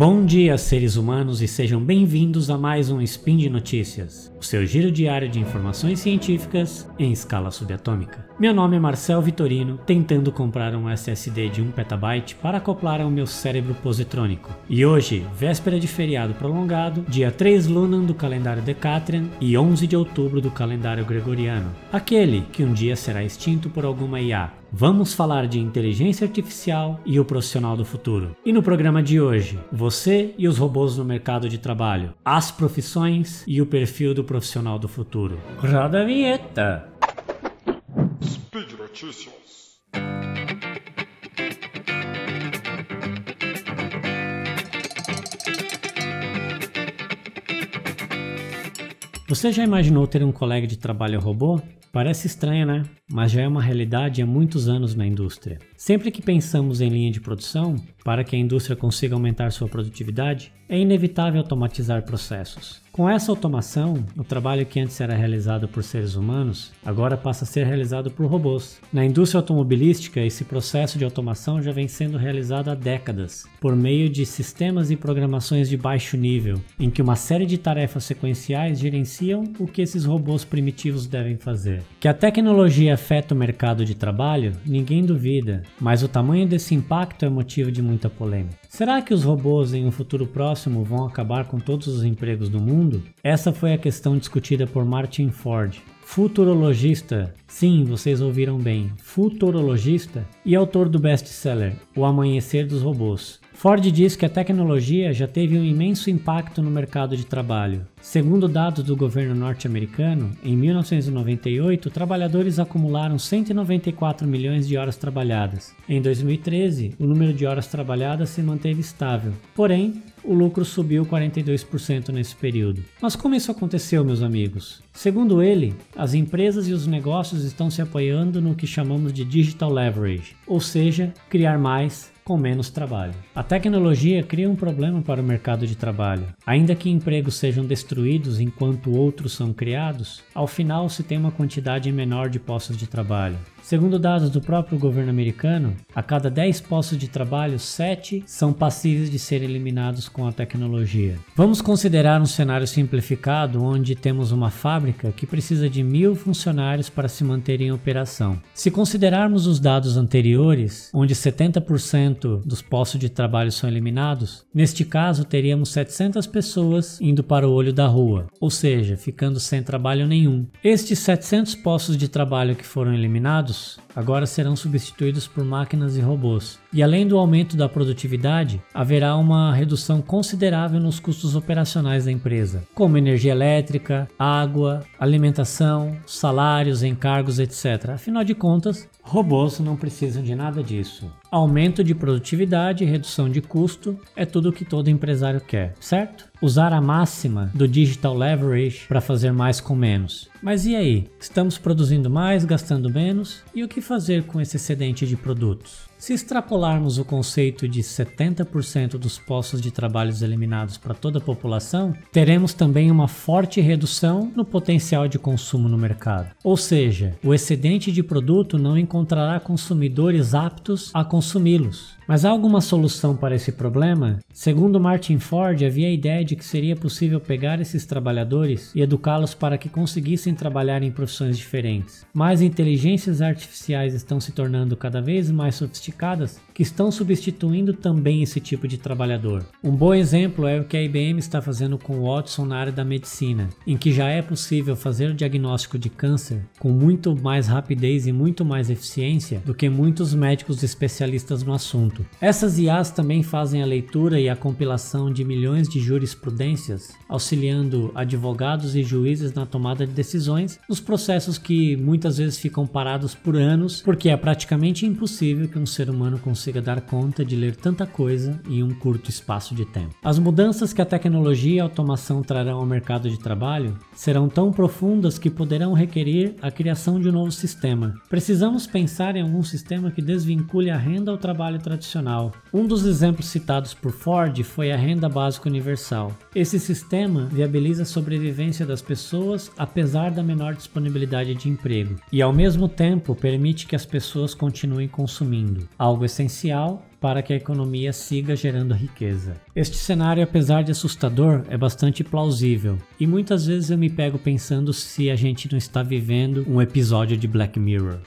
Bom dia, seres humanos, e sejam bem-vindos a mais um Spin de Notícias, o seu giro diário de informações científicas em escala subatômica. Meu nome é Marcel Vitorino, tentando comprar um SSD de 1 petabyte para acoplar ao meu cérebro positrônico. E hoje, véspera de feriado prolongado, dia 3 Lunan do calendário Decatrian e 11 de outubro do calendário Gregoriano, aquele que um dia será extinto por alguma IA. Vamos falar de inteligência artificial e o profissional do futuro. E no programa de hoje, você e os robôs no mercado de trabalho, as profissões e o perfil do profissional do futuro. Roda a vinheta! Speed Notícias. Você já imaginou ter um colega de trabalho robô? Parece estranho, né? Mas já é uma realidade há muitos anos na indústria. Sempre que pensamos em linha de produção, para que a indústria consiga aumentar sua produtividade, é inevitável automatizar processos. Com essa automação, o trabalho que antes era realizado por seres humanos agora passa a ser realizado por robôs. Na indústria automobilística, esse processo de automação já vem sendo realizado há décadas, por meio de sistemas e programações de baixo nível, em que uma série de tarefas sequenciais gerenciam o que esses robôs primitivos devem fazer. Que a tecnologia afeta o mercado de trabalho, ninguém duvida, mas o tamanho desse impacto é motivo de muita polêmica. Será que os robôs em um futuro próximo vão acabar com todos os empregos do mundo? Essa foi a questão discutida por Martin Ford, futurologista, sim, vocês ouviram bem, futurologista e autor do best-seller O Amanhecer dos Robôs. Ford diz que a tecnologia já teve um imenso impacto no mercado de trabalho. Segundo dados do governo norte-americano, em 1998, trabalhadores acumularam 194 milhões de horas trabalhadas. Em 2013, o número de horas trabalhadas se manteve estável. Porém, o lucro subiu 42% nesse período. Mas como isso aconteceu, meus amigos? Segundo ele, as empresas e os negócios estão se apoiando no que chamamos de digital leverage, ou seja, criar mais com menos trabalho. A tecnologia cria um problema para o mercado de trabalho. Ainda que empregos sejam destruídos enquanto outros são criados, ao final se tem uma quantidade menor de postos de trabalho. Segundo dados do próprio governo americano, a cada 10 postos de trabalho, 7 são passíveis de serem eliminados com a tecnologia. Vamos considerar um cenário simplificado onde temos uma fábrica que precisa de mil funcionários para se manter em operação. Se considerarmos os dados anteriores, onde 70% dos postos de trabalho são eliminados, neste caso teríamos 700 pessoas indo para o olho da rua, ou seja, ficando sem trabalho nenhum. Estes 700 postos de trabalho que foram eliminados agora serão substituídos por máquinas e robôs. E além do aumento da produtividade, haverá uma redução considerável nos custos operacionais da empresa, como energia elétrica, água, alimentação, salários, encargos, etc. Afinal de contas, robôs não precisam de nada disso. Aumento de produtividade e redução de custo é tudo o que todo empresário quer, certo? Usar a máxima do digital leverage para fazer mais com menos. Mas e aí? Estamos produzindo mais, gastando menos? E o que fazer com esse excedente de produtos? Se extrapolarmos o conceito de 70% dos postos de trabalho eliminados para toda a população, teremos também uma forte redução no potencial de consumo no mercado. Ou seja, o excedente de produto não encontrará consumidores aptos a consumi-los. Mas há alguma solução para esse problema? Segundo Martin Ford, havia a ideia de que seria possível pegar esses trabalhadores e educá-los para que conseguissem trabalhar em profissões diferentes. Mas inteligências artificiais estão se tornando cada vez mais sofisticadas sofisticadas que estão substituindo também esse tipo de trabalhador. Um bom exemplo é o que a IBM está fazendo com o Watson na área da medicina, em que já é possível fazer o diagnóstico de câncer com muito mais rapidez e muito mais eficiência do que muitos médicos especialistas no assunto. Essas IAs também fazem a leitura e a compilação de milhões de jurisprudências, auxiliando advogados e juízes na tomada de decisões nos processos que muitas vezes ficam parados por anos, porque é praticamente impossível que um ser humano consiga dar conta de ler tanta coisa em um curto espaço de tempo. As mudanças que a tecnologia e a automação trarão ao mercado de trabalho serão tão profundas que poderão requerer a criação de um novo sistema. Precisamos pensar em algum sistema que desvincule a renda ao trabalho tradicional. Um dos exemplos citados por Ford foi a renda básica universal. Esse sistema viabiliza a sobrevivência das pessoas apesar da menor disponibilidade de emprego e, ao mesmo tempo, permite que as pessoas continuem consumindo, algo essencial para que a economia siga gerando riqueza. Este cenário, apesar de assustador, é bastante plausível e muitas vezes eu me pego pensando se a gente não está vivendo um episódio de Black Mirror.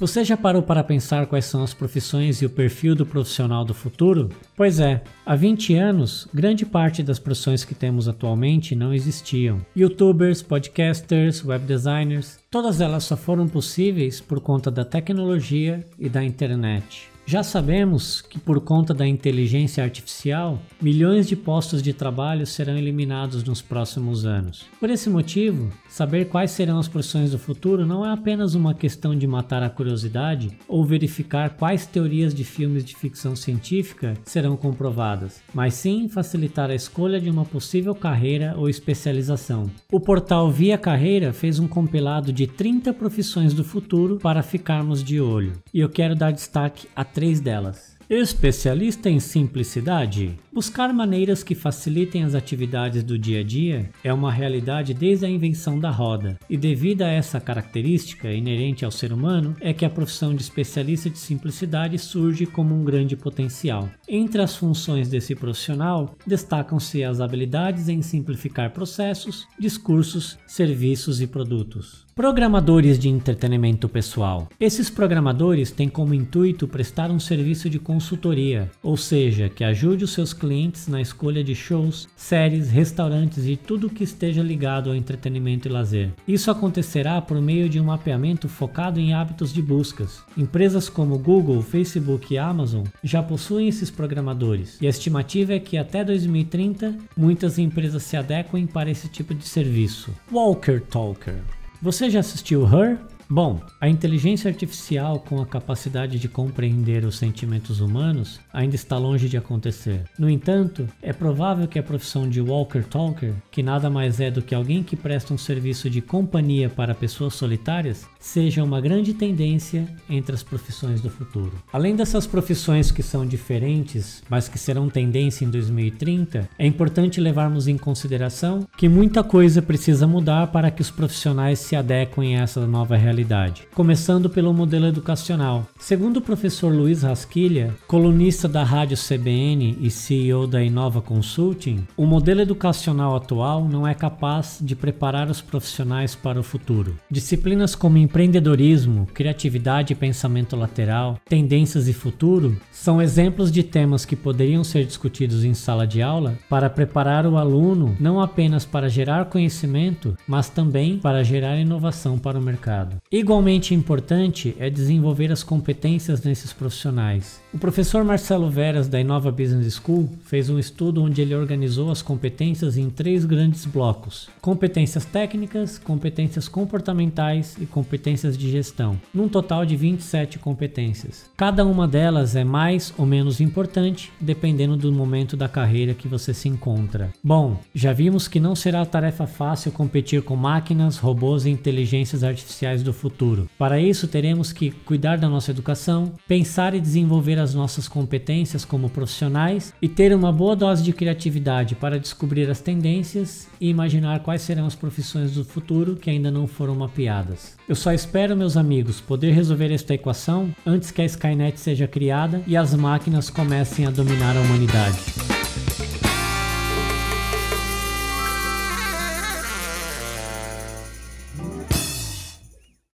Você já parou para pensar quais são as profissões e o perfil do profissional do futuro? Pois é, há 20 anos, grande parte das profissões que temos atualmente não existiam. Youtubers, podcasters, web designers, todas elas só foram possíveis por conta da tecnologia e da internet. Já sabemos que, por conta da inteligência artificial, milhões de postos de trabalho serão eliminados nos próximos anos. Por esse motivo, saber quais serão as profissões do futuro não é apenas uma questão de matar a curiosidade ou verificar quais teorias de filmes de ficção científica serão comprovadas, mas sim facilitar a escolha de uma possível carreira ou especialização. O portal Via Carreira fez um compilado de 30 profissões do futuro para ficarmos de olho, e eu quero dar destaque a três delas. Especialista em simplicidade? Buscar maneiras que facilitem as atividades do dia a dia é uma realidade desde a invenção da roda, e devido a essa característica inerente ao ser humano, é que a profissão de especialista de simplicidade surge como um grande potencial. Entre as funções desse profissional, destacam-se as habilidades em simplificar processos, discursos, serviços e produtos. Programadores de entretenimento pessoal. Esses programadores têm como intuito prestar um serviço de consultoria, ou seja, que ajude os seus clientes na escolha de shows, séries, restaurantes e tudo que esteja ligado ao entretenimento e lazer. Isso acontecerá por meio de um mapeamento focado em hábitos de buscas. Empresas como Google, Facebook e Amazon já possuem esses programadores, e a estimativa é que até 2030 muitas empresas se adequem para esse tipo de serviço. Walker Talker você já assistiu Her? Bom, a inteligência artificial com a capacidade de compreender os sentimentos humanos ainda está longe de acontecer. No entanto, é provável que a profissão de Walker Talker, que nada mais é do que alguém que presta um serviço de companhia para pessoas solitárias, seja uma grande tendência entre as profissões do futuro. Além dessas profissões que são diferentes, mas que serão tendência em 2030, é importante levarmos em consideração que muita coisa precisa mudar para que os profissionais se adequem a essa nova realidade começando pelo modelo educacional. Segundo o professor Luiz Rasquilha, colunista da Rádio CBN e CEO da Inova Consulting, o modelo educacional atual não é capaz de preparar os profissionais para o futuro. Disciplinas como empreendedorismo, criatividade e pensamento lateral, tendências e futuro são exemplos de temas que poderiam ser discutidos em sala de aula para preparar o aluno não apenas para gerar conhecimento, mas também para gerar inovação para o mercado. Igualmente importante é desenvolver as competências nesses profissionais. O professor Marcelo Veras, da Inova Business School, fez um estudo onde ele organizou as competências em três grandes blocos: competências técnicas, competências comportamentais e competências de gestão, num total de 27 competências. Cada uma delas é mais ou menos importante, dependendo do momento da carreira que você se encontra. Bom, já vimos que não será tarefa fácil competir com máquinas, robôs e inteligências artificiais do futuro. Para isso, teremos que cuidar da nossa educação, pensar e desenvolver as nossas competências como profissionais e ter uma boa dose de criatividade para descobrir as tendências e imaginar quais serão as profissões do futuro que ainda não foram mapeadas. Eu só espero, meus amigos, poder resolver esta equação antes que a Skynet seja criada e as máquinas comecem a dominar a humanidade.